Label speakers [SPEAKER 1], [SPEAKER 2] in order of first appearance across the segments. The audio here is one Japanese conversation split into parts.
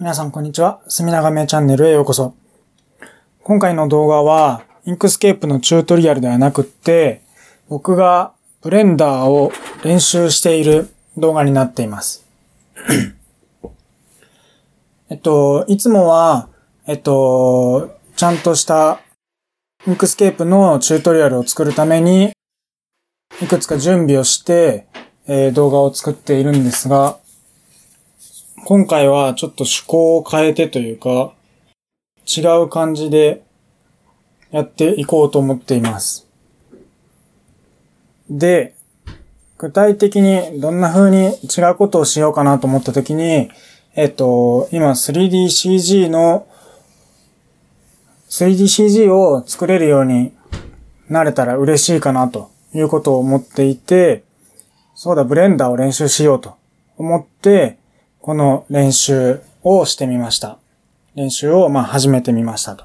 [SPEAKER 1] 皆さんこんにちは。すみながめチャンネルへようこそ。今回の動画は、 Inkscape のチュートリアルではなくって、僕がブレンダーを練習している動画になっています。えっと、いつもは、えっと、ちゃんとした Inkscape のチュートリアルを作るために、いくつか準備をして、えー、動画を作っているんですが、今回はちょっと趣向を変えてというか、違う感じでやっていこうと思っています。で、具体的にどんな風に違うことをしようかなと思った時に、えっと、今 3DCG の 3DCG を作れるようになれたら嬉しいかなということを思っていて、そうだ、ブレンダーを練習しようと思って、この練習をしてみました。練習をまあ始めてみましたと。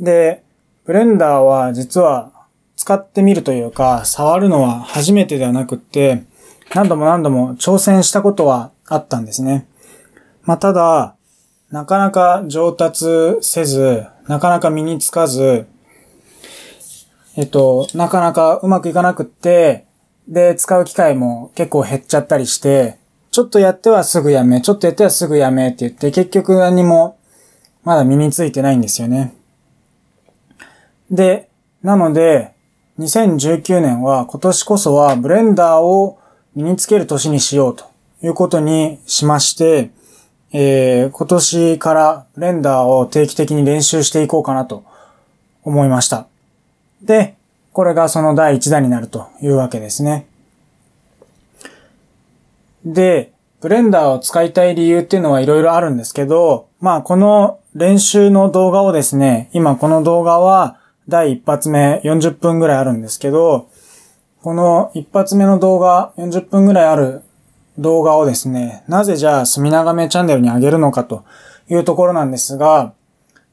[SPEAKER 1] で、ブレンダーは実は使ってみるというか、触るのは初めてではなくって、何度も何度も挑戦したことはあったんですね。まあ、ただ、なかなか上達せず、なかなか身につかず、えっと、なかなかうまくいかなくって、で、使う機会も結構減っちゃったりして、ちょっとやってはすぐやめ、ちょっとやってはすぐやめって言って、結局何もまだ身についてないんですよね。で、なので、2019年は今年こそはブレンダーを身につける年にしようということにしまして、えー、今年からブレンダーを定期的に練習していこうかなと思いました。で、これがその第1弾になるというわけですね。で、ブレンダーを使いたい理由っていうのはいろいろあるんですけど、まあこの練習の動画をですね、今この動画は第一発目40分ぐらいあるんですけど、この一発目の動画40分ぐらいある動画をですね、なぜじゃあ隅長めチャンネルに上げるのかというところなんですが、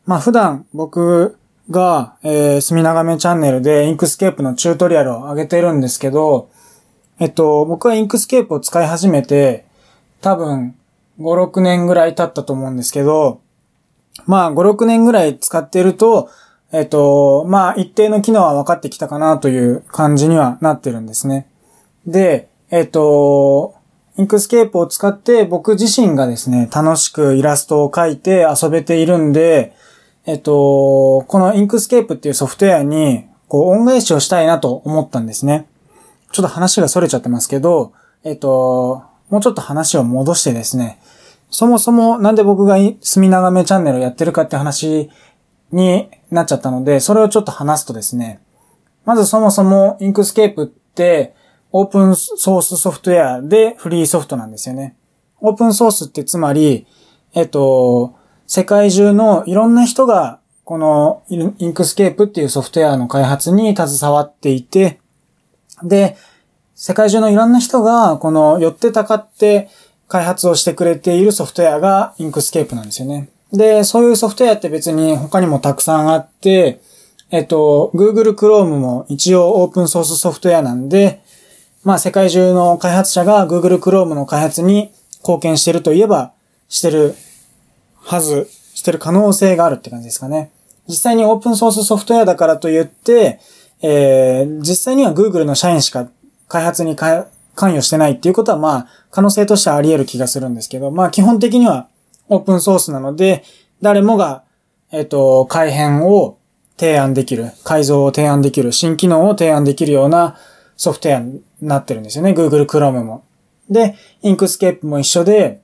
[SPEAKER 1] まあ普段僕が、えー、隅長めチャンネルで Inkscape のチュートリアルを上げてるんですけど、えっと、僕は Inkscape を使い始めて、多分、5、6年ぐらい経ったと思うんですけど、まあ、5、6年ぐらい使ってると、えっと、まあ、一定の機能は分かってきたかなという感じにはなってるんですね。で、えっと、 Inkscape を使って僕自身がですね、楽しくイラストを描いて遊べているんで、えっと、この Inkscape っていうソフトウェアに、こう、恩返しをしたいなと思ったんですね。ちょっと話が逸れちゃってますけど、えっと、もうちょっと話を戻してですね、そもそもなんで僕が墨長めチャンネルをやってるかって話になっちゃったので、それをちょっと話すとですね、まずそもそも Inkscape ってオープンソースソフトウェアでフリーソフトなんですよね。オープンソースってつまり、えっと、世界中のいろんな人が、この Inkscape っていうソフトウェアの開発に携わっていて、で、世界中のいろんな人が、この寄ってたかって開発をしてくれているソフトウェアが Inkscape なんですよね。で、そういうソフトウェアって別に他にもたくさんあって、えっと、Google Chrome も一応オープンソースソフトウェアなんで、まあ世界中の開発者が Google Chrome の開発に貢献してるといえばしてるはず、してる可能性があるって感じですかね。実際にオープンソースソフトウェアだからといって、えー、実際には Google の社員しか開発に関与してないっていうことは、まあ、可能性としてはあり得る気がするんですけど、まあ、基本的にはオープンソースなので、誰もが、えっ、ー、と、改変を提案できる、改造を提案できる、新機能を提案できるようなソフトウェアになってるんですよね。Google Chrome も。で、Inkscape も一緒で、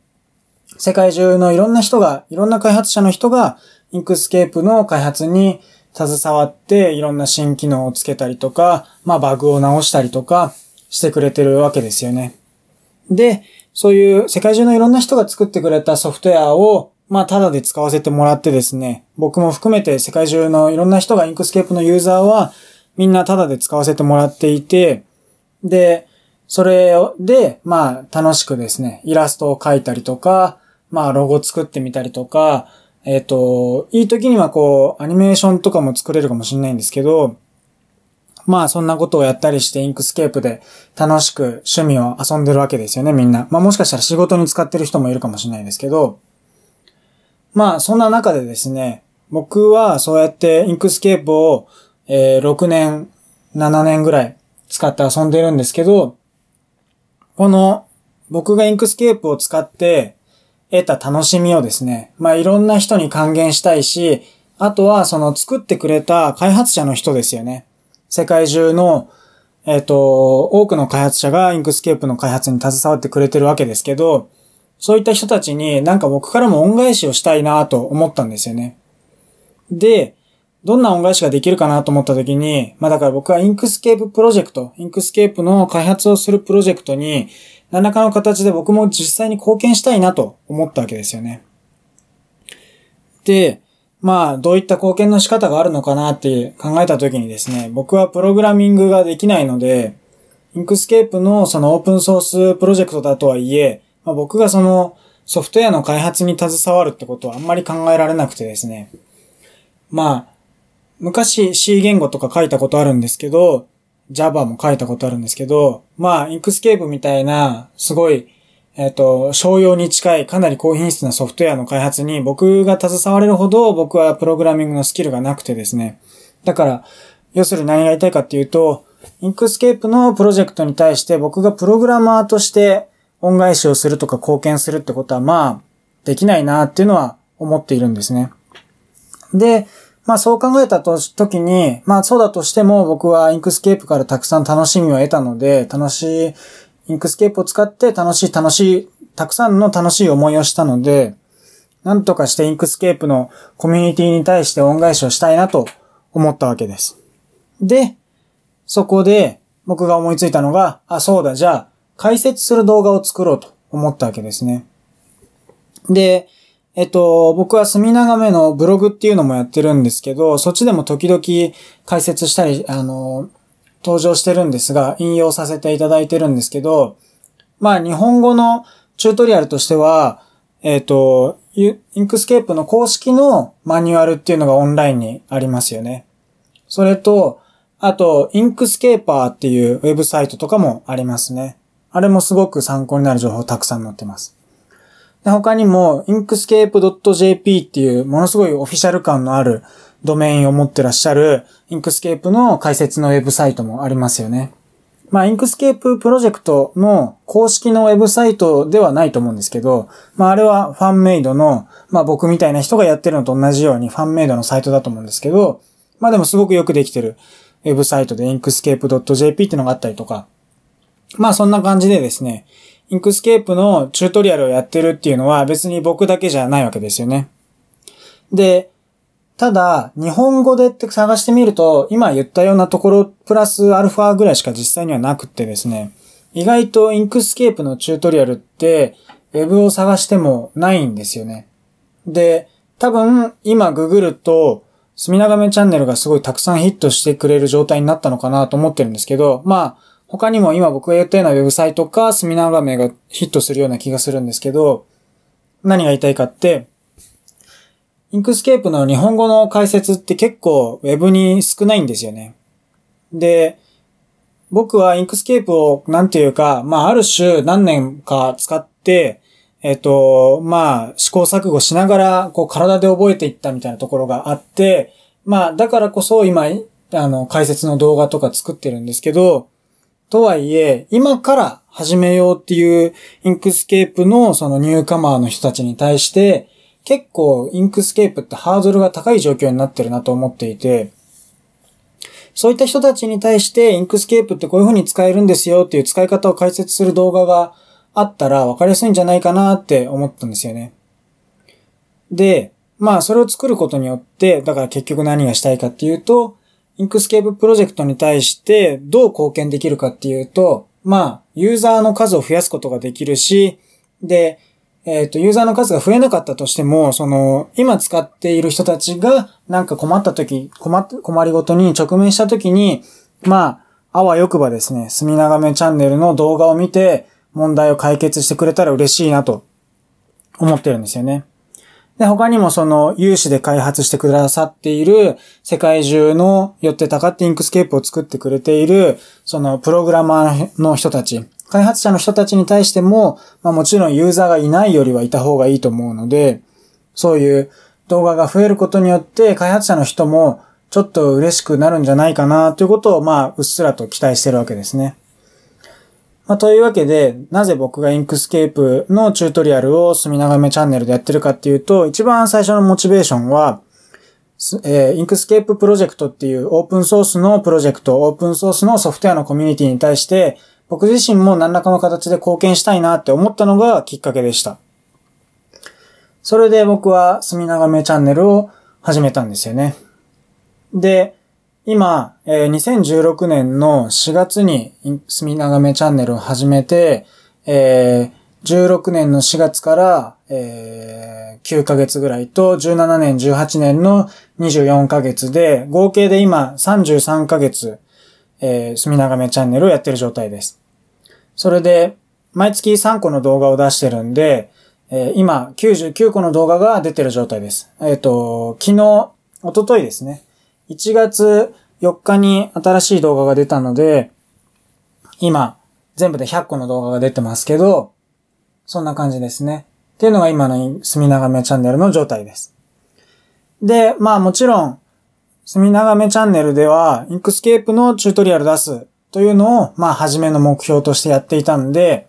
[SPEAKER 1] 世界中のいろんな人が、いろんな開発者の人が、 Inkscape の開発に携わって、いろんな新機能をつけたりとか、まあバグを直したりとかしてくれてるわけですよね。で、そういう世界中のいろんな人が作ってくれたソフトウェアを、まあ、ただで使わせてもらってですね、僕も含めて世界中のいろんな人が Inkscape のユーザーは、みんなただで使わせてもらっていて、で、それで、まあ、楽しくですね、イラストを描いたりとか、まあ、ロゴ作ってみたりとか、えっ、ー、と、いい時にはこう、アニメーションとかも作れるかもしれないんですけど、まあそんなことをやったりして Inkscape で楽しく趣味を遊んでるわけですよね、みんな。まあもしかしたら仕事に使ってる人もいるかもしれないですけど、まあそんな中でですね、僕はそうやって Inkscape を、えー、6年、7年ぐらい使って遊んでるんですけど、この僕が Inkscape を使って得た楽しみをですね、まあいろんな人に還元したいし、あとはその作ってくれた開発者の人ですよね。世界中の、えっ、ー、と、多くの開発者が Inkscape の開発に携わってくれてるわけですけど、そういった人たちになんか僕からも恩返しをしたいなと思ったんですよね。で、どんな恩返しができるかなと思った時に、まあだから僕は Inkscape プロジェクト、 Inkscape の開発をするプロジェクトに、何らかの形で僕も実際に貢献したいなと思ったわけですよね。で、まあ、どういった貢献の仕方があるのかなって考えた時にですね、僕はプログラミングができないので、 Inkscape のそのオープンソースプロジェクトだとはいえ、まあ、僕がそのソフトウェアの開発に携わるってことはあんまり考えられなくてですね。まあ、昔 C 言語とか書いたことあるんですけど、Java も書いたことあるんですけど、まあ、 Inkscape みたいな、すごい、えっ、ー、と、商用に近いかなり高品質なソフトウェアの開発に僕が携われるほど僕はプログラミングのスキルがなくてですね。だから、要するに何が言いたいかっていうと、 Inkscape のプロジェクトに対して僕がプログラマーとして恩返しをするとか貢献するってことはまあ、できないなっていうのは思っているんですね。で、まあそう考えたと時に、まあそうだとしても僕は Inkscape からたくさん楽しみを得たので、楽しい、Inkscape を使って楽しい楽しい、たくさんの楽しい思いをしたので、なんとかして Inkscape のコミュニティに対して恩返しをしたいなと思ったわけです。で、そこで僕が思いついたのが、あ、そうだ、じゃあ解説する動画を作ろうと思ったわけですね。で、えっと、僕は墨長めのブログっていうのもやってるんですけど、そっちでも時々解説したり、あの、登場してるんですが、引用させていただいてるんですけど、まあ日本語のチュートリアルとしては、えっ、と、 Inkscape の公式のマニュアルっていうのがオンラインにありますよね。それと、あと、 Inkscaper っていうウェブサイトとかもありますね。あれもすごく参考になる情報たくさん載ってます。で他にも、inkscape.jp っていうものすごいオフィシャル感のあるドメインを持ってらっしゃる Inkscape の解説のウェブサイトもありますよね。まあ、 Inkscape プロジェクトの公式のウェブサイトではないと思うんですけど、まあ、あれはファンメイドの、まあ、僕みたいな人がやってるのと同じようにファンメイドのサイトだと思うんですけど、まあ、でもすごくよくできてるウェブサイトで inkscape.jp っていうのがあったりとか、まあ、そんな感じでですね、 Inkscape のチュートリアルをやってるっていうのは別に僕だけじゃないわけですよね。で、ただ、日本語でって探してみると、今言ったようなところ、プラスアルファぐらいしか実際にはなくてですね、意外と Inkscape のチュートリアルって、ウェブを探してもないんですよね。で、多分、今ググると、墨長めチャンネルがすごいたくさんヒットしてくれる状態になったのかなと思ってるんですけど、まあ、他にも今僕が言ったようなウェブサイトか、スミナー画面がヒットするような気がするんですけど、何が言いたいかって、 Inkscape の日本語の解説って結構ウェブに少ないんですよね。で、僕は Inkscape をなんていうか、まあある種何年か使って、えっ、と、まあ試行錯誤しながらこう体で覚えていったみたいなところがあって、まあだからこそ今、あの解説の動画とか作ってるんですけど、とはいえ、今から始めようっていうInkscape のそのニューカマーの人たちに対して、結構 Inkscape ってハードルが高い状況になってるなと思っていて、そういった人たちに対して Inkscape ってこういう風に使えるんですよっていう使い方を解説する動画があったら分かりやすいんじゃないかなって思ったんですよね。で、まあそれを作ることによって、だから結局何がしたいかっていうと、 Inkscape プロジェクトに対してどう貢献できるかっていうと、まあ、ユーザーの数を増やすことができるし、で、えっ、ー、と、ユーザーの数が増えなかったとしても、その、今使っている人たちがなんか困った時、困っ、困りごとに直面した時に、まあ、あわよくばですね、墨長めチャンネルの動画を見て問題を解決してくれたら嬉しいなと思ってるんですよね。で、他にもその有志で開発してくださっている世界中のよってたかって Inkscape を作ってくれているそのプログラマーの人たち、開発者の人たちに対しても、まあもちろんユーザーがいないよりはいた方がいいと思うので、そういう動画が増えることによって開発者の人もちょっと嬉しくなるんじゃないかなということをまあうっすらと期待してるわけですね。まあ、というわけで、なぜ僕が Inkscape のチュートリアルを墨長めチャンネルでやってるかっていうと、一番最初のモチベーションは、えー、 Inkscape プロジェクトっていうオープンソースのプロジェクト、オープンソースのソフトウェアのコミュニティに対して、僕自身も何らかの形で貢献したいなって思ったのがきっかけでした。それで僕は墨長めチャンネルを始めたんですよね。で、今、えー、2016年の4月に墨長めチャンネルを始めて、えー、16年の4月から、えー、9ヶ月ぐらいと、17年、18年の24ヶ月で、合計で今33ヶ月、えー、墨長めチャンネルをやってる状態です。それで、毎月3個の動画を出してるんで、えー、今99個の動画が出てる状態です。えっ、ー、と、昨日、おとといですね。1月4日に新しい動画が出たので、今、全部で100個の動画が出てますけど、そんな感じですね。っていうのが今の墨長めチャンネルの状態です。で、まあもちろん、墨長めチャンネルでは、 Inkscape のチュートリアル出すというのを、まあ初めの目標としてやっていたんで、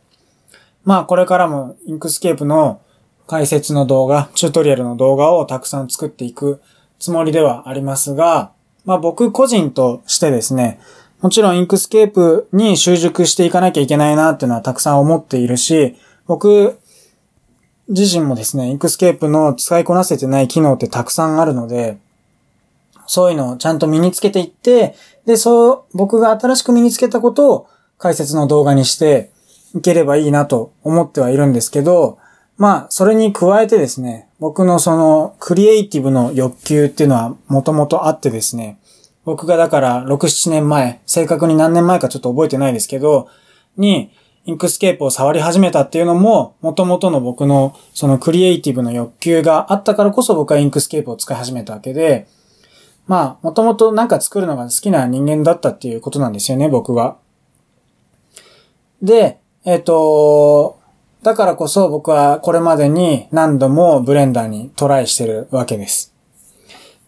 [SPEAKER 1] まあこれからも Inkscape の解説の動画、チュートリアルの動画をたくさん作っていくつもりではありますが、まあ僕個人としてですね、もちろん Inkscape に習熟していかなきゃいけないなっていうのはたくさん思っているし、僕自身もですね、 Inkscape の使いこなせてない機能ってたくさんあるので、そういうのをちゃんと身につけていって、で、そう、僕が新しく身につけたことを解説の動画にしていければいいなと思ってはいるんですけど、まあ、それに加えてですね、僕のそのクリエイティブの欲求っていうのはもともとあってですね、僕がだから6、7年前、正確に何年前かちょっと覚えてないですけど、に、 Inkscape を触り始めたっていうのも、元々の僕のそのクリエイティブの欲求があったからこそ僕は Inkscape を使い始めたわけで、まあ、もともとなんか作るのが好きな人間だったっていうことなんですよね、僕は。で、えっ、ー、と、だからこそ僕はこれまでに何度もブレンダーにトライしてるわけです。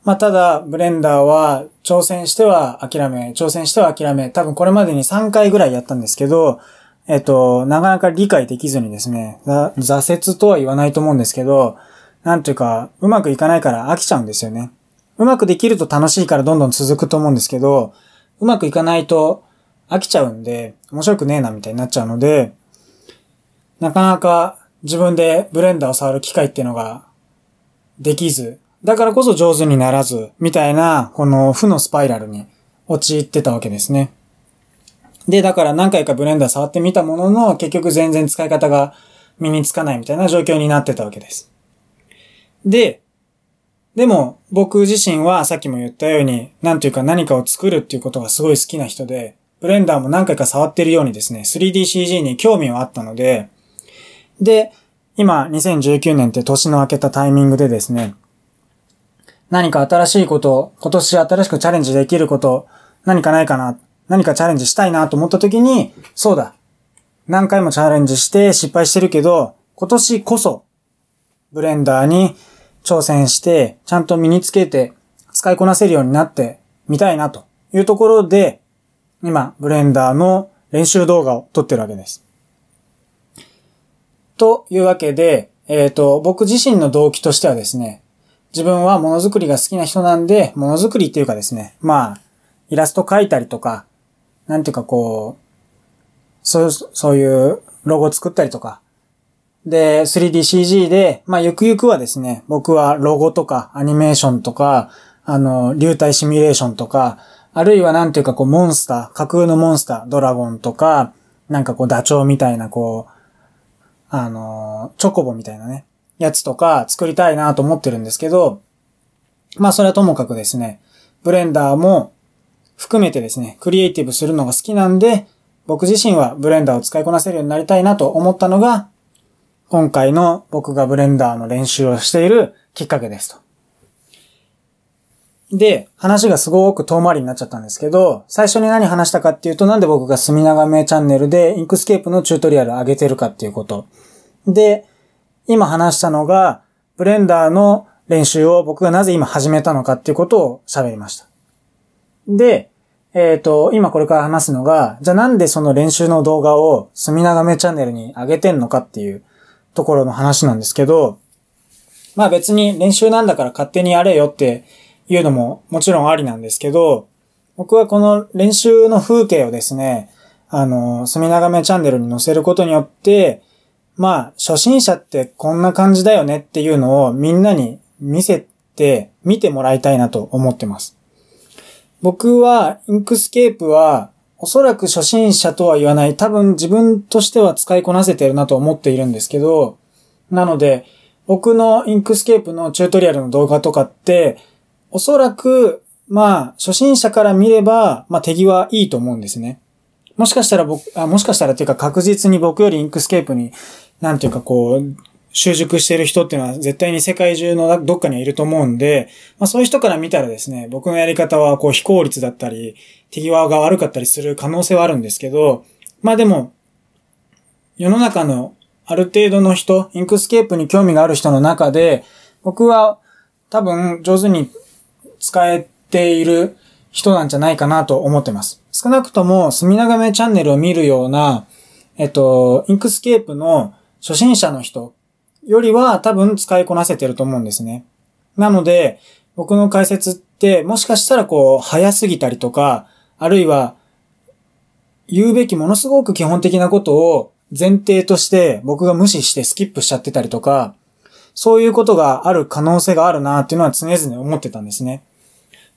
[SPEAKER 1] まあ、ただ、ブレンダーは挑戦しては諦め、挑戦しては諦め、多分これまでに3回ぐらいやったんですけど、えっと、なかなか理解できずにですね、挫折とは言わないと思うんですけど、なんというか、うまくいかないから飽きちゃうんですよね。うまくできると楽しいからどんどん続くと思うんですけど、うまくいかないと飽きちゃうんで、面白くねえなみたいになっちゃうので、なかなか自分でブレンダーを触る機会っていうのができず、だからこそ上手にならず、みたいな、この負のスパイラルに陥ってたわけですね。で、だから何回かブレンダー触ってみたものの、結局全然使い方が身につかないみたいな状況になってたわけです。で、でも僕自身はさっきも言ったように、なんというか何かを作るっていうことがすごい好きな人で、ブレンダーも何回か触ってるようにですね、3DCG に興味はあったので、で、今、2019年って年の明けたタイミングでですね、何か新しいこと、今年新しくチャレンジできること、何かないかな、何かチャレンジしたいなと思った時に、そうだ。何回もチャレンジして失敗してるけど、今年こそ、ブレンダーに挑戦して、ちゃんと身につけて、使いこなせるようになってみたいなというところで、今、ブレンダーの練習動画を撮ってるわけです。というわけで、えっ、ー、と、僕自身の動機としてはですね、自分はものづくりが好きな人なんで、ものづくりっていうかですね、まあ、イラスト描いたりとか、なんていうかこう、そう、そういうロゴ作ったりとか、で、3DCG で、まあ、ゆくゆくはですね、僕はロゴとか、アニメーションとか、あの、流体シミュレーションとか、あるいはなんていうかこう、モンスター、架空のモンスター、ドラゴンとか、なんかこう、ダチョウみたいなこう、あの、チョコボみたいなね、やつとか作りたいなと思ってるんですけど、まあそれはともかくですね、ブレンダーも含めてですね、クリエイティブするのが好きなんで、僕自身はブレンダーを使いこなせるようになりたいなと思ったのが、今回の僕がブレンダーの練習をしているきっかけですと。で、話がすごく遠回りになっちゃったんですけど、最初に何話したかっていうと、なんで僕が墨長めチャンネルで Inkscape のチュートリアル上げてるかっていうこと。で、今話したのが、ブレンダーの練習を僕がなぜ今始めたのかっていうことを喋りました。で、えっ、ー、と、今これから話すのが、じゃあなんでその練習の動画を墨長めチャンネルに上げてんのかっていうところの話なんですけど、まあ別に練習なんだから勝手にやれよっていうのももちろんありなんですけど、僕はこの練習の風景をですね、あの、墨長めチャンネルに載せることによって、まあ、初心者ってこんな感じだよねっていうのをみんなに見せて、見てもらいたいなと思ってます。僕は、 Inkscape は、おそらく初心者とは言わない、多分自分としては使いこなせてるなと思っているんですけど、なので、僕の Inkscape のチュートリアルの動画とかって、おそらく、まあ、初心者から見れば、まあ、手際いいと思うんですね。もしかしたら僕、あもしかしたらっていうか確実に僕より Inkscape に、なんていうかこう、習熟してる人っていうのは絶対に世界中のどっかにはいると思うんで、まあそういう人から見たらですね、僕のやり方はこう非効率だったり、手際が悪かったりする可能性はあるんですけど、まあでも、世の中のある程度の人、 Inkscape に興味がある人の中で、僕は多分上手に使えている人なんじゃないかなと思ってます。少なくとも、墨長めチャンネルを見るような、えっと、 Inkscape の初心者の人よりは多分使いこなせてると思うんですね。なので、僕の解説ってもしかしたらこう、早すぎたりとか、あるいは、言うべきものすごく基本的なことを前提として僕が無視してスキップしちゃってたりとか、そういうことがある可能性があるなっていうのは常々思ってたんですね。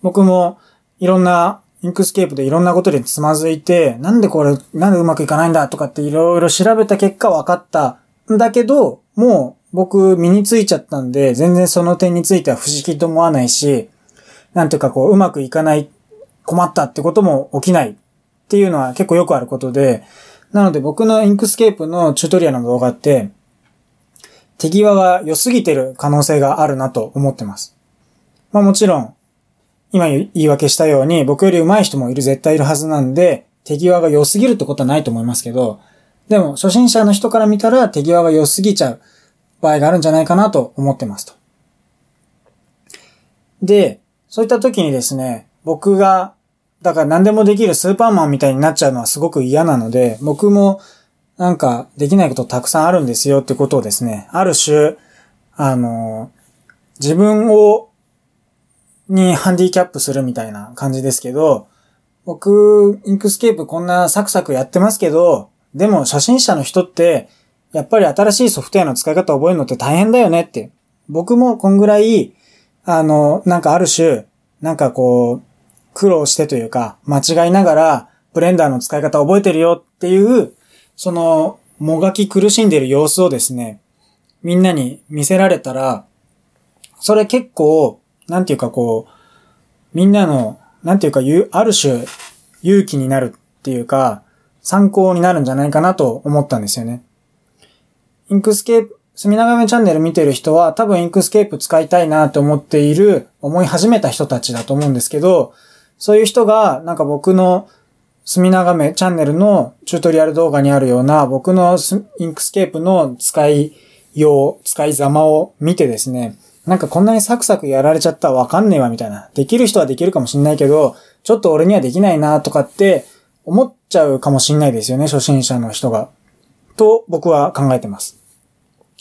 [SPEAKER 1] 僕もいろんな Inkscape でいろんなことでつまずいて、なんでこれ、なんでうまくいかないんだとかっていろいろ調べた結果分かったんだけど、もう僕身についちゃったんで、全然その点については不思議と思わないし、なんていうかこう、うまくいかない、困ったってことも起きないっていうのは結構よくあることで、なので僕の Inkscape のチュートリアルの動画って、手際が良すぎてる可能性があるなと思ってます。まあもちろん、今言い訳したように、僕より上手い人もいる、絶対いるはずなんで、手際が良すぎるってことはないと思いますけど、でも初心者の人から見たら手際が良すぎちゃう。場合があるんじゃないかなと思ってますと。で、そういった時にですね、僕が、だから何でもできるスーパーマンみたいになっちゃうのはすごく嫌なので、僕もなんかできないことたくさんあるんですよってことをですね、ある種、あの、自分を、にハンディキャップするみたいな感じですけど、僕、 Inkscape こんなサクサクやってますけど、でも初心者の人ってやっぱり新しいソフトウェアの使い方を覚えるのって大変だよねって。僕もこんぐらい、あの、なんかある種、なんかこう、苦労してというか、間違いながら、ブレンダーの使い方を覚えてるよっていう、その、もがき苦しんでる様子をですね、みんなに見せられたら、それ結構、なんていうかこう、みんなの、なんていうか、ある種、勇気になるっていうか、参考になるんじゃないかなと思ったんですよね。 Inkscape、墨長めチャンネル見てる人は多分 Inkscape 使いたいなと思っている、思い始めた人たちだと思うんですけど、そういう人がなんか僕の墨長めチャンネルのチュートリアル動画にあるような僕の Inkscape の使いよう、使いざまを見てですね、なんかこんなにサクサクやられちゃったらわかんねえわみたいな。できる人はできるかもしんないけど、ちょっと俺にはできないなとかって思っちゃうかもしんないですよね、初心者の人が。と僕は考えてます。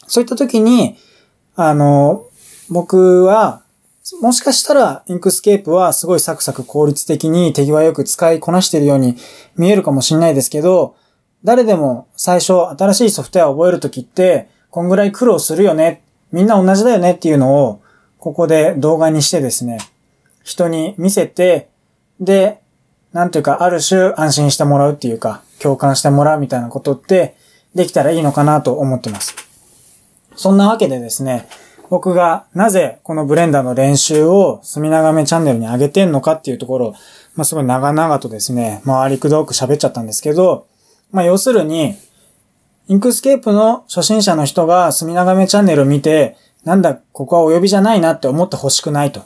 [SPEAKER 1] そういった時に、あの、僕は、もしかしたら Inkscape はすごいサクサク効率的に手際よく使いこなしているように見えるかもしれないですけど、誰でも最初新しいソフトウェアを覚えるときって、こんぐらい苦労するよね。みんな同じだよねっていうのを、ここで動画にしてですね、人に見せて、で、なんていうか、ある種安心してもらうっていうか、共感してもらうみたいなことってできたらいいのかなと思ってます。そんなわけでですね、僕がなぜこのブレンダーの練習を墨長めチャンネルに上げてんのかっていうところ、まあ、すごい長々とですね、回りくどく喋っちゃったんですけど、まあ、要するに、 Inkscape の初心者の人が墨長めチャンネルを見て、なんだ、ここはお呼びじゃないなって思ってほしくないと。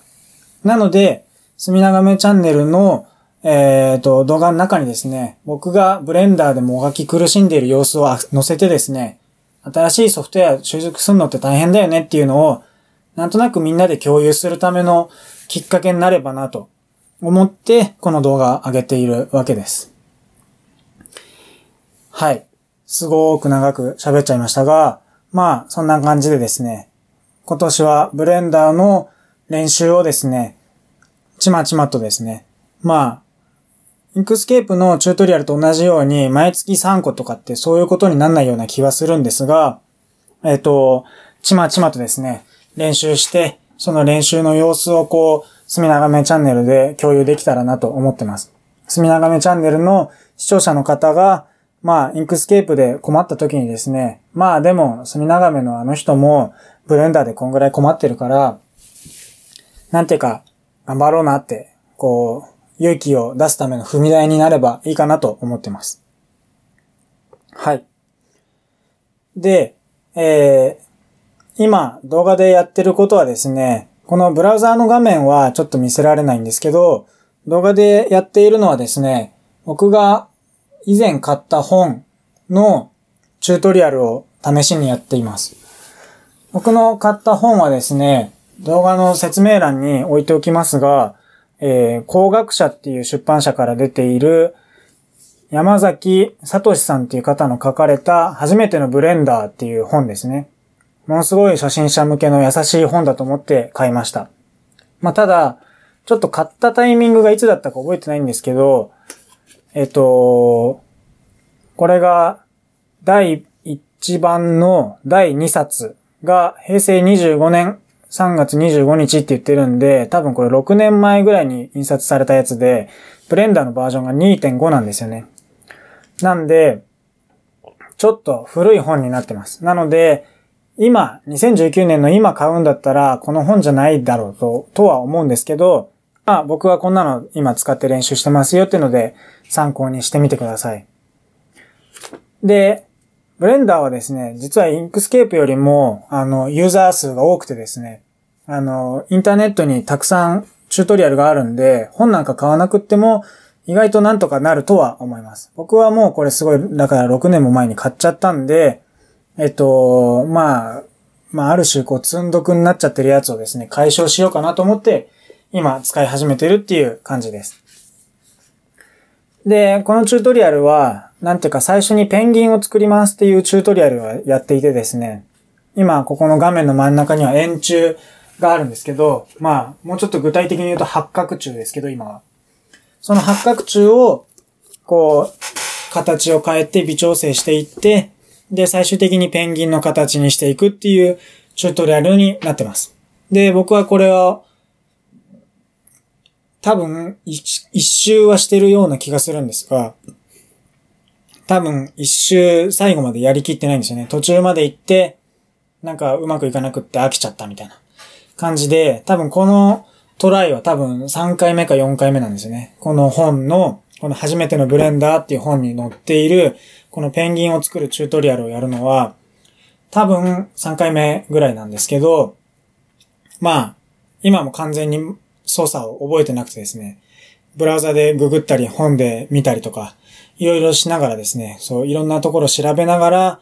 [SPEAKER 1] なので、墨長めチャンネルの、えっ、ー、と、動画の中にですね、僕がブレンダーでもがき苦しんでいる様子を載せてですね、新しいソフトウェア習熟するのって大変だよねっていうのを、なんとなくみんなで共有するためのきっかけになればなと思って、この動画を上げているわけです。はい。すごーく長く喋っちゃいましたが、まあ、そんな感じでですね、今年はブレンダーの練習をですね、ちまちまとですね、まあ、 Inkscape のチュートリアルと同じように、毎月3個とかってそういうことになんないような気はするんですが、えっ、ー、と、ちまちまとですね、練習して、その練習の様子をこう、墨長めチャンネルで共有できたらなと思ってます。墨長めチャンネルの視聴者の方が、まあ、 Inkscape で困った時にですね、まあでも、墨長めのあの人も、ブレンダーでこんぐらい困ってるから、なんていうか、頑張ろうなって、こう、勇気を出すための踏み台になればいいかなと思ってます。はい。で、えー、今動画でやってることはですね、このブラウザーの画面はちょっと見せられないんですけど、動画でやっているのはですね、僕が以前買った本のチュートリアルを試しにやっています。僕の買った本はですね、動画の説明欄に置いておきますが、えー、工学者っていう出版社から出ている山崎聡さんっていう方の書かれた初めてのブレンダーっていう本ですね。ものすごい初心者向けの優しい本だと思って買いました。まあ、ただ、ちょっと買ったタイミングがいつだったか覚えてないんですけど、えっと、これが第1番の第2冊が平成25年3月25日って言ってるんで、多分これ6年前ぐらいに印刷されたやつで、ブレンダーのバージョンが2.5なんですよね。なんで、ちょっと古い本になってます。なので、今、2019年の今買うんだったら、この本じゃないだろうと、とは思うんですけど、あ僕はこんなの今使って練習してますよっていうので参考にしてみてください。で、ブレンダーはですね、実は Inkscape よりも、あの、ユーザー数が多くてですね、あの、インターネットにたくさんチュートリアルがあるんで、本なんか買わなくっても、意外となんとかなるとは思います。僕はもうこれすごい、だから6年も前に買っちゃったんで、えっと、まあ、まあ、ある種、こう、積んどくになっちゃってるやつをですね、解消しようかなと思って、今、使い始めてるっていう感じです。で、このチュートリアルは、なんていうか最初にペンギンを作りますっていうチュートリアルをやっていてですね、今、ここの画面の真ん中には円柱があるんですけど、まあ、もうちょっと具体的に言うと八角柱ですけど、今は。その八角柱を、こう、形を変えて微調整していって、で、最終的にペンギンの形にしていくっていうチュートリアルになってます。で、僕はこれは、多分一、周はしてるような気がするんですが、多分一周最後までやりきってないんですよね。途中まで行って、なんかうまくいかなくって飽きちゃったみたいな感じで、多分このトライは多分3回目か4回目なんですよね。この本の、この初めてのブレンダーっていう本に載っているこのペンギンを作るチュートリアルをやるのは、多分3回目ぐらいなんですけど、まあ、今も完全に操作を覚えてなくてですね、ブラウザでググったり本で見たりとか、いろいろしながらですね、そう、いろんなところを調べながら、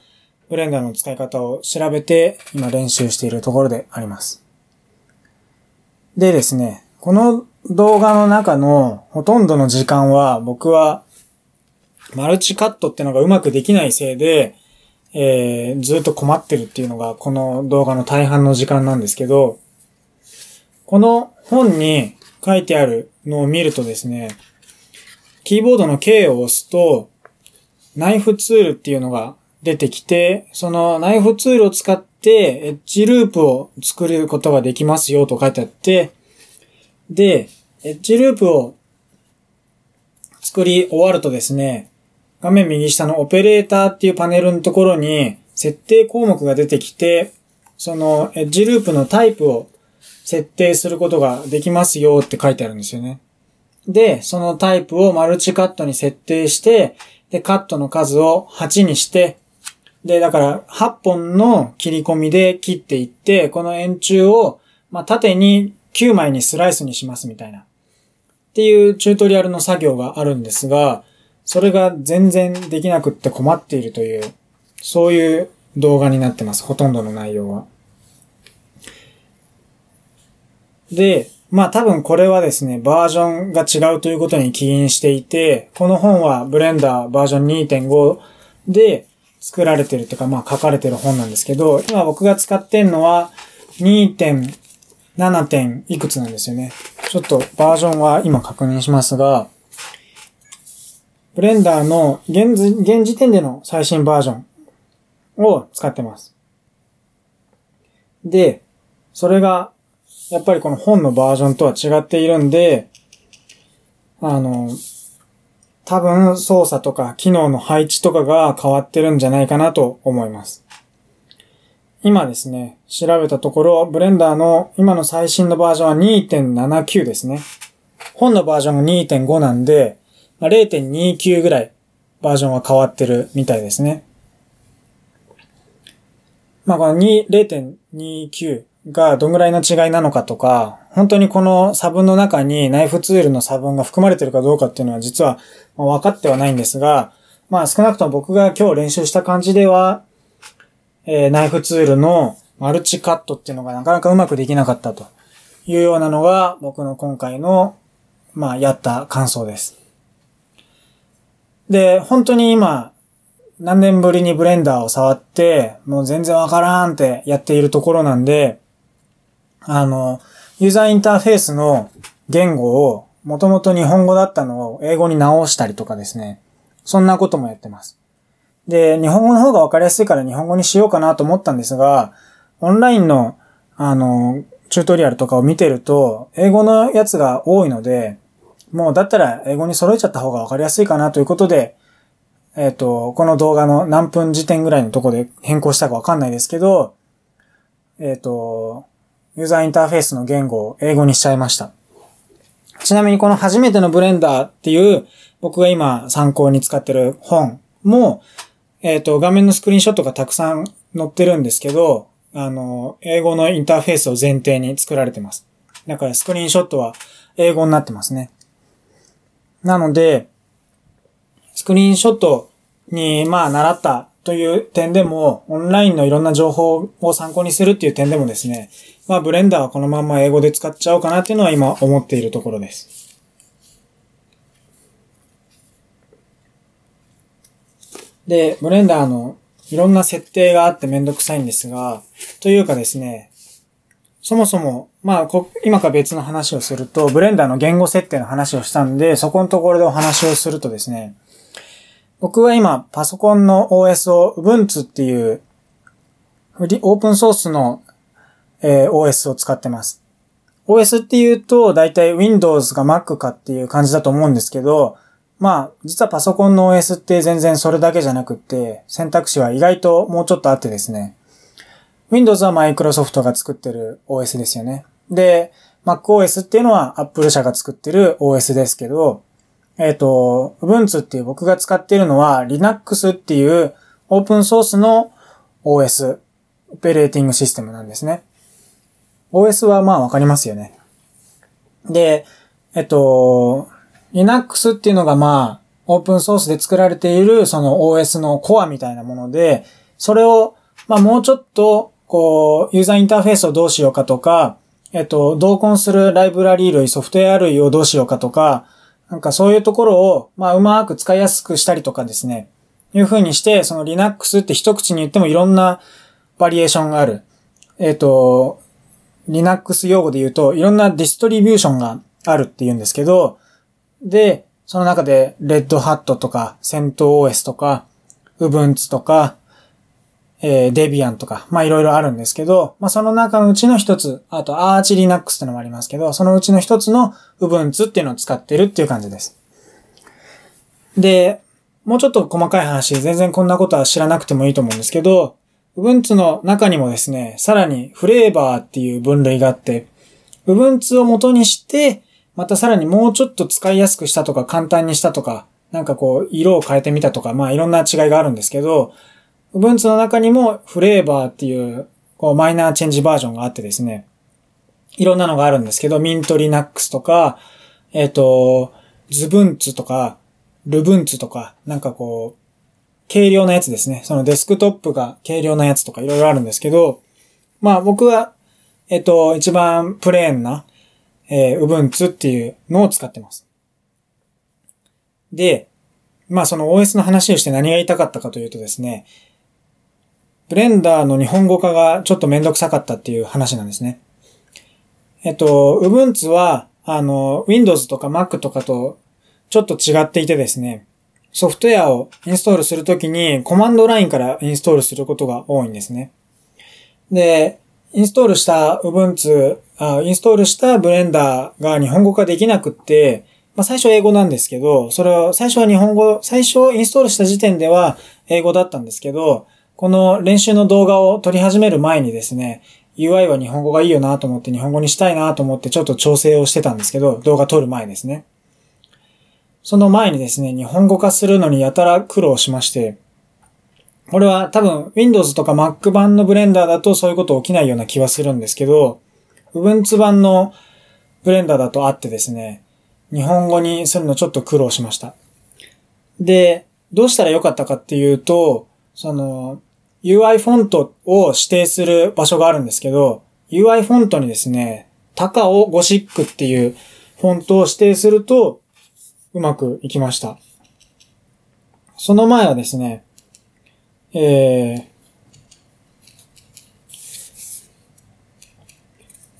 [SPEAKER 1] ブレンダーの使い方を調べて、今練習しているところであります。でですね、この動画の中のほとんどの時間は僕はマルチカットってのがうまくできないせいで、えー、ずっと困ってるっていうのがこの動画の大半の時間なんですけど、この本に書いてあるのを見るとですね、キーボードの K を押すと、ナイフツールっていうのが出てきて、そのナイフツールを使ってエッジループを作ることができますよと書いてあって、で、エッジループを作り終わるとですね、画面右下のオペレーターっていうパネルのところに設定項目が出てきて、そのエッジループのタイプを設定することができますよって書いてあるんですよね。で、そのタイプをマルチカットに設定して、で、カットの数を8にして、で、だから8本の切り込みで切っていって、この円柱を、まあ、縦に9枚にスライスにしますみたいな。っていうチュートリアルの作業があるんですが、それが全然できなくって困っているという、そういう動画になってます。ほとんどの内容は。で、まあ多分これはですね、バージョンが違うということに起因していて、この本はブレンダーバージョン2.5で作られてるというか、まあ書かれてる本なんですけど、今僕が使ってんのは2.7点いくつなんですよね。ちょっとバージョンは今確認しますが、ブレンダーの現現時点での最新バージョンを使ってます。で、それがやっぱりこの本のバージョンとは違っているんで、あの、多分操作とか機能の配置とかが変わってるんじゃないかなと思います。今ですね、調べたところ、ブレンダーの今の最新のバージョンは2.79ですね。本のバージョンが2.5なんで、まあ、0.29ぐらいバージョンは変わってるみたいですね。まあ、この0.29がどんぐらいの違いなのかとか、本当にこの差分の中にナイフツールの差分が含まれてるかどうかっていうのは実は分かってはないんですが、まあ少なくとも僕が今日練習した感じでは、えー、ナイフツールのマルチカットっていうのがなかなかうまくできなかったというようなのが僕の今回の、まあやった感想です。で、本当に今、何年ぶりにブレンダーを触って、もう全然わからんってやっているところなんで、あの、ユーザーインターフェースの言語を、もともと日本語だったのを英語に直したりとかですね。そんなこともやってます。で、日本語の方がわかりやすいから日本語にしようかなと思ったんですが、オンラインの、あの、チュートリアルとかを見てると、英語のやつが多いので、もうだったら英語に揃えちゃった方がわかりやすいかなということで、えっ、ー、と、この動画の何分時点ぐらいのとこで変更したかわかんないですけど、えっ、ー、と、ユーザーインターフェースの言語を英語にしちゃいました。ちなみにこの初めてのブレンダーっていう僕が今参考に使ってる本も、えっ、ー、と、画面のスクリーンショットがたくさん載ってるんですけど、あの、英語のインターフェースを前提に作られてます。だからスクリーンショットは英語になってますね。なので、スクリーンショットに、まあ、習ったという点でも、オンラインのいろんな情報を参考にするっていう点でもですね、まあブレンダーはこのまま英語で使っちゃおうかなっていうのは今思っているところです。で、ブレンダーのいろんな設定があってめんどくさいんですが、というかですね、そもそも、まあ今か別の話をすると、ブレンダーの言語設定の話をしたんで、そこのところでお話をするとですね、僕は今パソコンの OS を Ubuntu っていうオープンソースのえー、OS を使ってます。OS って言うと、だいたい Windows か Mac かっていう感じだと思うんですけど、まあ、実はパソコンの OS って全然それだけじゃなくって、選択肢は意外ともうちょっとあってですね。Windows は Microsoft が作ってる OS ですよね。で、MacOS っていうのは Apple 社が作ってる OS ですけど、えっ、ー、と、Ubuntu っていう僕が使っているのは Linux っていうオープンソースの OS、オペレーティングシステムなんですね。OS はまあわかりますよね。で、えっと、Linux っていうのがまあ、オープンソースで作られているその OS のコアみたいなもので、それを、まあもうちょっと、こう、ユーザーインターフェースをどうしようかとか、えっと、同梱するライブラリー類、ソフトウェア類をどうしようかとか、なんかそういうところを、まあうまく使いやすくしたりとかですね、いう風にして、その Linux って一口に言ってもいろんなバリエーションがある。えっ、と、Linux 用語で言うと、いろんなディストリビューションがあるって言うんですけど、で、その中で、レッドハットとか、セント OS とか、Ubuntu とか、えー、デビアンとか、まいろいろあるんですけど、まあその中のうちの一つ、あと Arch Linux ってのもありますけど、そのうちの一つの Ubuntu っていうのを使ってるっていう感じです。で、もうちょっと細かい話、全然こんなことは知らなくてもいいと思うんですけど、Ubuntu の中にもですね、さらにフレーバーっていう分類があって、Ubuntu を元にして、またさらにもうちょっと使いやすくしたとか簡単にしたとか、なんかこう、色を変えてみたとか、まあいろんな違いがあるんですけど、Ubuntu の中にもフレーバーっていう、こう、マイナーチェンジバージョンがあってですね、いろんなのがあるんですけど、ミントリナックスとか、えっ、ー、と、ズブンツとか、ルブンツとか、なんかこう、軽量なやつですね。そのデスクトップが軽量なやつとかいろいろあるんですけど、まあ僕は、えっ、ー、と、一番プレーンな、えー、Ubuntu っていうのを使ってます。で、まあその OS の話をして何が言いたかったかというとですね、ブレンダーの日本語化がちょっとめんどくさかったっていう話なんですね。えっと、Ubuntu は、あの、Windows とか Mac とかとちょっと違っていてですね、ソフトウェアをインストールするときにコマンドラインからインストールすることが多いんですね。で、インストールした Ubuntu、あインストールしたブレンダーが日本語化できなくって、まあ最初英語なんですけど、それを最初は日本語、最初インストールした時点では英語だったんですけど、この練習の動画を撮り始める前にですね、UI は日本語がいいよなと思って日本語にしたいなと思ってちょっと調整をしてたんですけど、動画撮る前ですね。その前にですね、日本語化するのにやたら苦労しまして、これは多分 Windows とか Mac 版のブレンダーだとそういうこと起きないような気はするんですけど、Ubuntu 版のブレンダーだとあってですね、日本語にするのちょっと苦労しました。で、どうしたらよかったかっていうと、その、UI フォントを指定する場所があるんですけど、UI フォントにですね、高尾ゴシックっていうフォントを指定すると、うまくいきました。その前はですね、えー、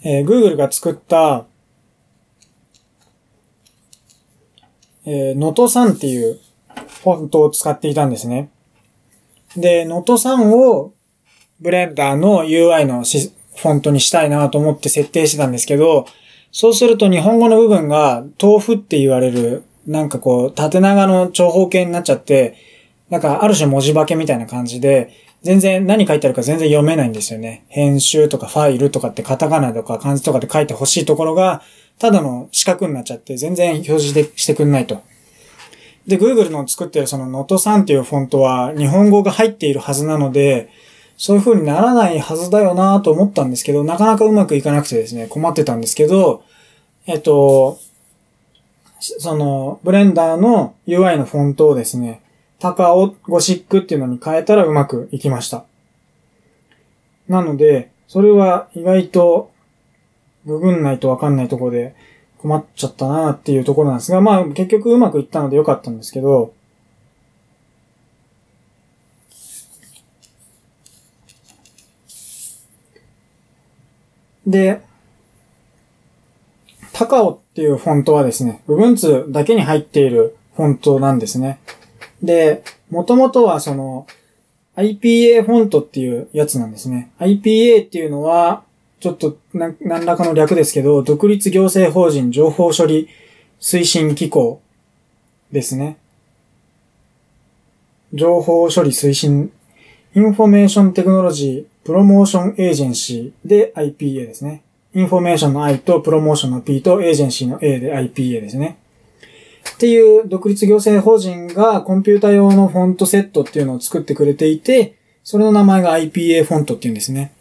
[SPEAKER 1] えー、Google が作った、えー、ノト3っていうフォントを使っていたんですね。で、ノト3をブレンダーの UI のフォントにしたいなと思って設定してたんですけど、そうすると日本語の部分が豆腐って言われる、なんかこう、縦長の長方形になっちゃって、なんかある種文字化けみたいな感じで、全然何書いてあるか全然読めないんですよね。編集とかファイルとかってカタカナとか漢字とかで書いてほしいところが、ただの四角になっちゃって全然表示でしてくんないと。で、Google の作ってるその Note3 っていうフォントは日本語が入っているはずなので、そういう風にならないはずだよなと思ったんですけど、なかなかうまくいかなくてですね、困ってたんですけど、えっと、その、ブレンダーの UI のフォントをですね、高尾ゴシックっていうのに変えたらうまくいきました。なので、それは意外とググんないとわかんないとこで困っちゃったなっていうところなんですが、まあ結局うまくいったのでよかったんですけど、で、高尾っていうフォントはですね、Ubuntu だけに入っているフォントなんですね。で、もともとはその IPA フォントっていうやつなんですね。IPA っていうのは、ちょっとな何らかの略ですけど、独立行政法人情報処理推進機構ですね。情報処理推進、Information Technology Promotion Agency で IPA ですね。インフォメーションの I とプロモーションの P とエージェンシーの A で IPA ですね。っていう独立行政法人がコンピュータ用のフォントセットっていうのを作ってくれていて、それの名前が IPA フォントっていうんですね。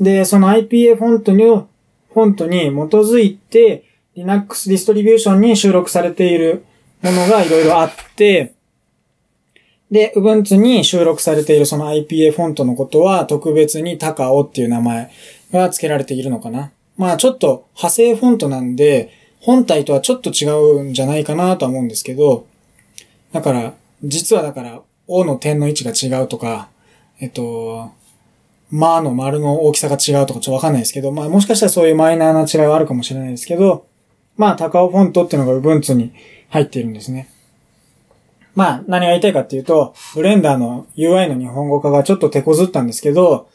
[SPEAKER 1] で、その IPA フォントに、フォントに基づいて、Linux ディストリビューションに収録されているものがいろいろあって、で、Ubuntu に収録されているその IPA フォントのことは特別に Takao っていう名前が付けられているのかな。まあちょっと派生フォントなんで、本体とはちょっと違うんじゃないかなとは思うんですけど、だから、実はだから、O の点の位置が違うとか、えっと、まあの丸の大きさが違うとかちょっとわかんないですけど、まあもしかしたらそういうマイナーな違いはあるかもしれないですけど、まあ高尾フォントっていうのが Ubuntu に入っているんですね。まあ何が言いたいかっていうと、ブレンダーの UI の日本語化がちょっと手こずったんですけど、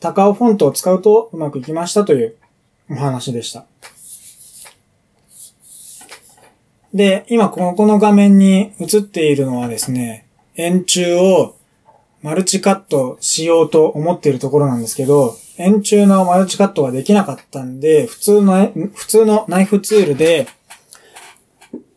[SPEAKER 1] 高尾フォントを使うとうまくいきましたというお話でした。で、今この画面に映っているのはですね、円柱をマルチカットしようと思っているところなんですけど、円柱のマルチカットができなかったんで、普通の、普通のナイフツールで、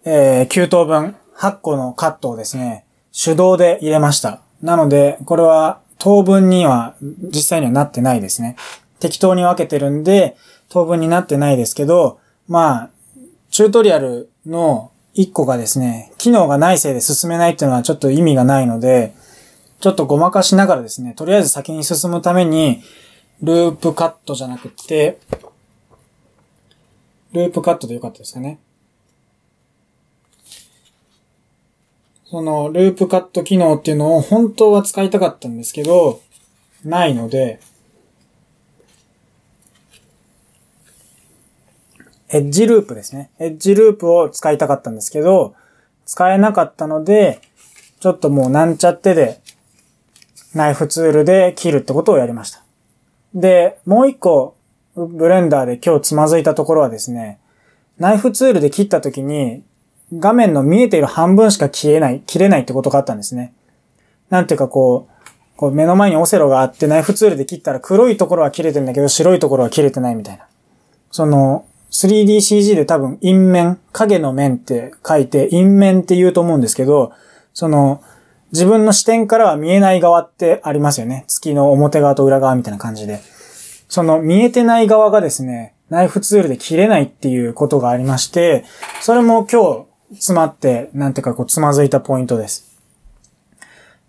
[SPEAKER 1] えー、9等分、8個のカットをですね、手動で入れました。なので、これは等分には実際にはなってないですね。適当に分けてるんで、等分になってないですけど、まあ、チュートリアルの1個がですね、機能がないせいで進めないっていうのはちょっと意味がないので、ちょっとごまかしながらですね、とりあえず先に進むために、ループカットじゃなくて、ループカットでよかったですかね。その、ループカット機能っていうのを本当は使いたかったんですけど、ないので、エッジループですね。エッジループを使いたかったんですけど、使えなかったので、ちょっともうなんちゃってで、ナイフツールで切るってことをやりました。で、もう一個、ブレンダーで今日つまずいたところはですね、ナイフツールで切った時に、画面の見えている半分しか消えない、切れないってことがあったんですね。なんていうかこう、こう目の前にオセロがあってナイフツールで切ったら黒いところは切れてんだけど白いところは切れてないみたいな。その、3DCG で多分、陰面、影の面って書いて、陰面って言うと思うんですけど、その、自分の視点からは見えない側ってありますよね。月の表側と裏側みたいな感じで。その見えてない側がですね、ナイフツールで切れないっていうことがありまして、それも今日詰まって、なんていうかこうつまずいたポイントです。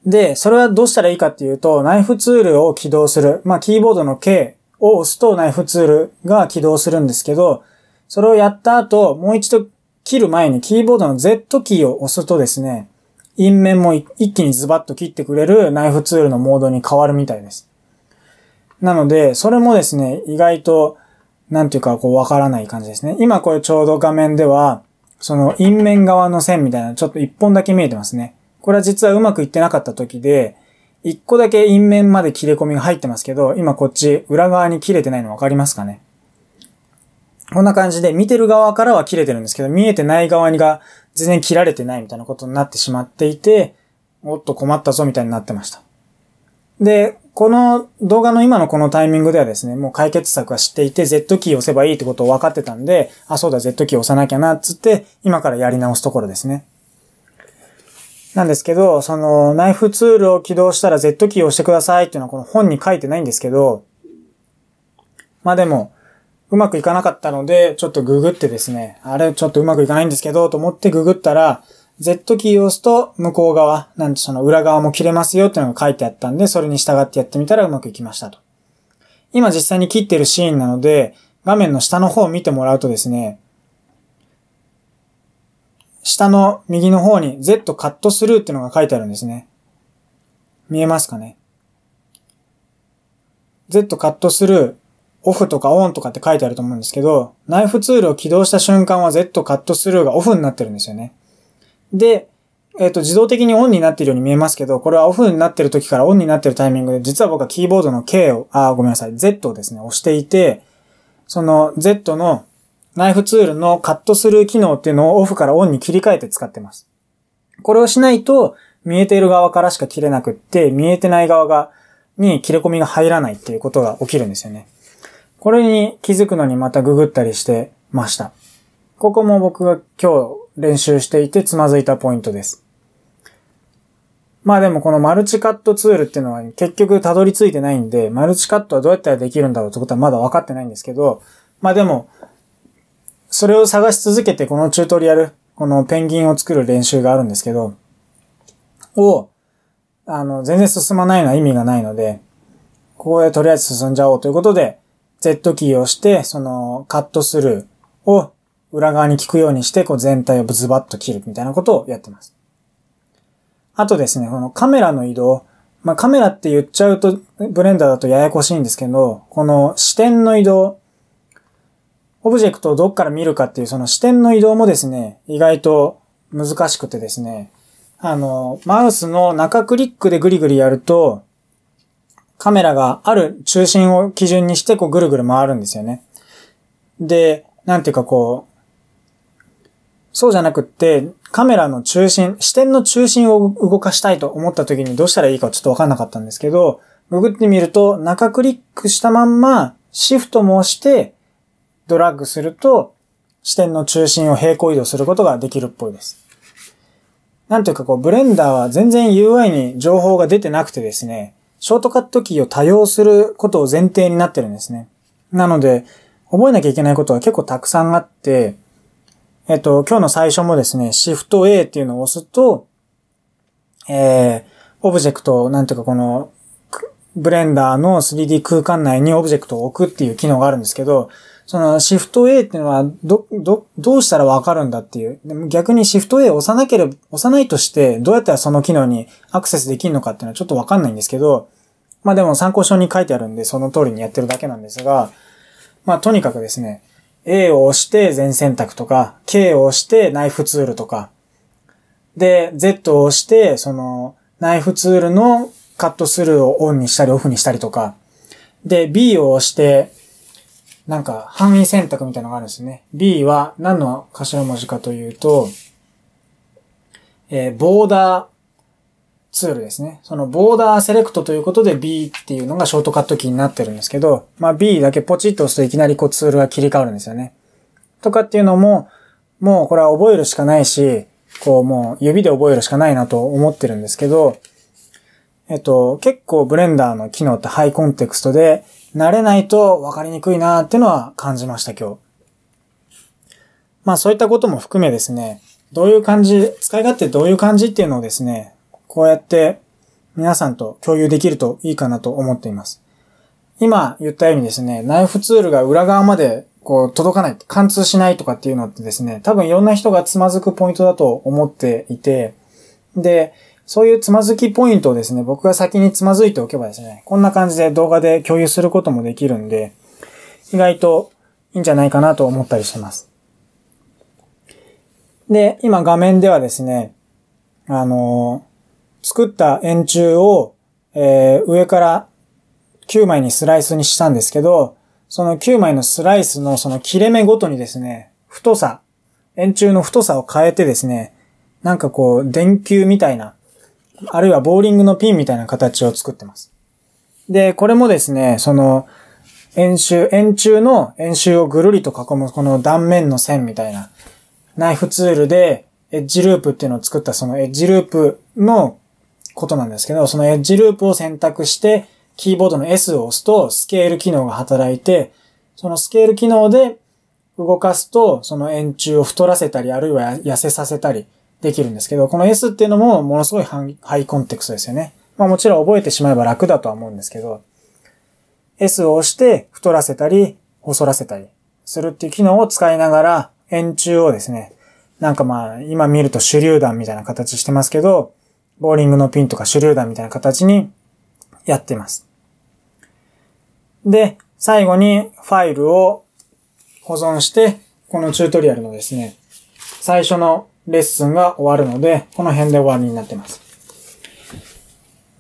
[SPEAKER 1] で、それはどうしたらいいかっていうと、ナイフツールを起動する。まあ、キーボードの K を押すとナイフツールが起動するんですけど、それをやった後、もう一度切る前にキーボードの Z キーを押すとですね、印面も一気にズバッと切ってくれるナイフツールのモードに変わるみたいです。なので、それもですね、意外と、なんていうか、こう、わからない感じですね。今これちょうど画面では、その、印面側の線みたいな、ちょっと一本だけ見えてますね。これは実はうまくいってなかった時で、一個だけ印面まで切れ込みが入ってますけど、今こっち、裏側に切れてないのわかりますかねこんな感じで見てる側からは切れてるんですけど、見えてない側にが全然切られてないみたいなことになってしまっていて、おっと困ったぞみたいになってました。で、この動画の今のこのタイミングではですね、もう解決策は知っていて、Z キー押せばいいってことを分かってたんで、あ、そうだ、Z キー押さなきゃな、っつって、今からやり直すところですね。なんですけど、その、ナイフツールを起動したら Z キーを押してくださいっていうのはこの本に書いてないんですけど、まあでも、うまくいかなかったので、ちょっとググってですね、あれちょっとうまくいかないんですけど、と思ってググったら、Z キーを押すと向こう側、なんてその裏側も切れますよっていうのが書いてあったんで、それに従ってやってみたらうまくいきましたと。今実際に切ってるシーンなので、画面の下の方を見てもらうとですね、下の右の方に Z カットスルーっていうのが書いてあるんですね。見えますかね ?Z カットスルー、オフとかオンとかって書いてあると思うんですけど、ナイフツールを起動した瞬間は Z カットスルーがオフになってるんですよね。で、えっ、ー、と、自動的にオンになっているように見えますけど、これはオフになってる時からオンになってるタイミングで、実は僕はキーボードの K を、あ、ごめんなさい、Z をですね、押していて、その Z のナイフツールのカットスルー機能っていうのをオフからオンに切り替えて使ってます。これをしないと、見えている側からしか切れなくって、見えてない側が、に切れ込みが入らないっていうことが起きるんですよね。これに気づくのにまたググったりしてました。ここも僕が今日練習していてつまずいたポイントです。まあでもこのマルチカットツールっていうのは結局たどり着いてないんで、マルチカットはどうやったらできるんだろうってことはまだ分かってないんですけど、まあでも、それを探し続けてこのチュートリアル、このペンギンを作る練習があるんですけど、を、あの、全然進まないのは意味がないので、ここでとりあえず進んじゃおうということで、Z キーをして、そのカットスルーを裏側に効くようにして、こう全体をズバッと切るみたいなことをやってます。あとですね、このカメラの移動。まあ、カメラって言っちゃうと、ブレンダーだとややこしいんですけど、この視点の移動。オブジェクトをどっから見るかっていうその視点の移動もですね、意外と難しくてですね、あの、マウスの中クリックでグリグリやると、カメラがある中心を基準にしてこうぐるぐる回るんですよね。で、なんていうかこう、そうじゃなくって、カメラの中心、視点の中心を動かしたいと思った時にどうしたらいいかちょっとわかんなかったんですけど、ググってみると、中クリックしたまんま、シフトも押して、ドラッグすると、視点の中心を平行移動することができるっぽいです。なんというかこう、ブレンダーは全然 UI に情報が出てなくてですね、ショートカットキーを多用することを前提になってるんですね。なので、覚えなきゃいけないことは結構たくさんあって、えっと、今日の最初もですね、シフト A っていうのを押すと、えー、オブジェクトを、なんていうかこの、ブレンダーの 3D 空間内にオブジェクトを置くっていう機能があるんですけど、そのシフト A っていうのは、ど、ど、どうしたらわかるんだっていう。でも逆にシフト A を押さなければ、押さないとして、どうやったらその機能にアクセスできるのかっていうのはちょっとわかんないんですけど、まあでも参考書に書いてあるんで、その通りにやってるだけなんですが、まあとにかくですね、A を押して全選択とか、K を押してナイフツールとか、で、Z を押して、その、ナイフツールのカットスルーをオンにしたりオフにしたりとか、で、B を押して、なんか、範囲選択みたいなのがあるんですね。B は何の頭文字かというと、えー、ボーダーツールですね。そのボーダーセレクトということで B っていうのがショートカットキーになってるんですけど、まあ B だけポチッと押すといきなりこうツールが切り替わるんですよね。とかっていうのも、もうこれは覚えるしかないし、こうもう指で覚えるしかないなと思ってるんですけど、えっと、結構ブレンダーの機能ってハイコンテクストで、慣れないと分かりにくいなってのは感じました、今日。まあそういったことも含めですね、どういう感じ、使い勝手どういう感じっていうのをですね、こうやって皆さんと共有できるといいかなと思っています。今言ったようにですね、ナイフツールが裏側までこう届かない、貫通しないとかっていうのってですね、多分いろんな人がつまずくポイントだと思っていて、で、そういうつまずきポイントをですね、僕が先につまずいておけばですね、こんな感じで動画で共有することもできるんで、意外といいんじゃないかなと思ったりしてます。で、今画面ではですね、あのー、作った円柱を、えー、上から9枚にスライスにしたんですけど、その9枚のスライスのその切れ目ごとにですね、太さ、円柱の太さを変えてですね、なんかこう、電球みたいな、あるいはボーリングのピンみたいな形を作ってます。で、これもですね、その、円周、円柱の円周をぐるりと囲むこの断面の線みたいな、ナイフツールでエッジループっていうのを作ったそのエッジループのことなんですけど、そのエッジループを選択して、キーボードの S を押すとスケール機能が働いて、そのスケール機能で動かすと、その円柱を太らせたり、あるいは痩せさせたり、できるんですけど、この S っていうのもものすごいハイコンテクストですよね。まあもちろん覚えてしまえば楽だとは思うんですけど、S を押して太らせたり、細らせたりするっていう機能を使いながら、円柱をですね、なんかまあ今見ると手榴弾みたいな形してますけど、ボーリングのピンとか手榴弾みたいな形にやってます。で、最後にファイルを保存して、このチュートリアルのですね、最初のレッスンが終わるので、この辺で終わりになってます。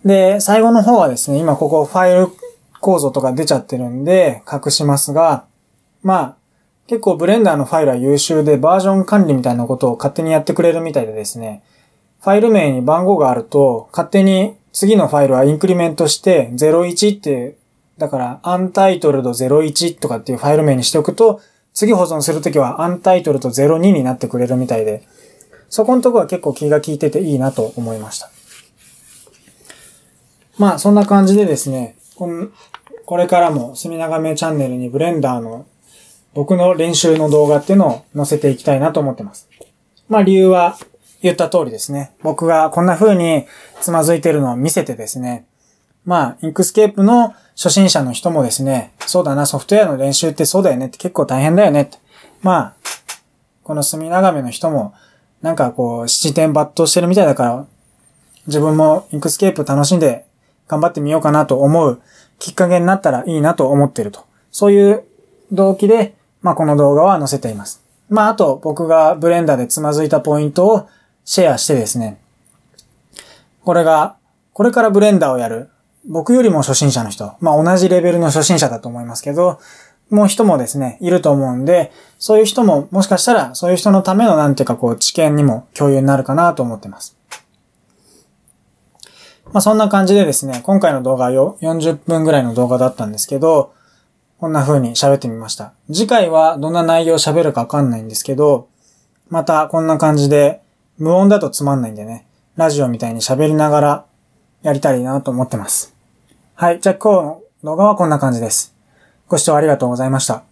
[SPEAKER 1] で、最後の方はですね、今ここファイル構造とか出ちゃってるんで隠しますが、まあ、結構ブレンダーのファイルは優秀でバージョン管理みたいなことを勝手にやってくれるみたいでですね、ファイル名に番号があると勝手に次のファイルはインクリメントして01って、だからアンタイトルド01とかっていうファイル名にしておくと次保存するときはアンタイトルド02になってくれるみたいで、そこのとこは結構気が利いてていいなと思いました。まあ、そんな感じでですね、こんこれからも、隅長めチャンネルにブレンダーの僕の練習の動画っていうのを載せていきたいなと思ってます。まあ、理由は言った通りですね。僕がこんな風につまずいてるのを見せてですね、まあ、 Inkscape の初心者の人もですね、そうだな、ソフトウェアの練習ってそうだよねって結構大変だよねって。まあ、この隅長めの人もなんかこう、七転八倒してるみたいだから、自分も Inkscape 楽しんで頑張ってみようかなと思うきっかけになったらいいなと思ってると。そういう動機で、まあこの動画は載せています。まああと僕がブレンダーでつまずいたポイントをシェアしてですね、これが、これからブレンダーをやる、僕よりも初心者の人、まあ同じレベルの初心者だと思いますけど、もう人もですね、いると思うんで、そういう人ももしかしたら、そういう人のためのなんていうかこう知見にも共有になるかなと思ってます。まあそんな感じでですね、今回の動画よ40分ぐらいの動画だったんですけど、こんな風に喋ってみました。次回はどんな内容を喋るかわかんないんですけど、またこんな感じで、無音だとつまんないんでね、ラジオみたいに喋りながらやりたいなと思ってます。はい。じゃあ今日の動画はこんな感じです。ご視聴ありがとうございました。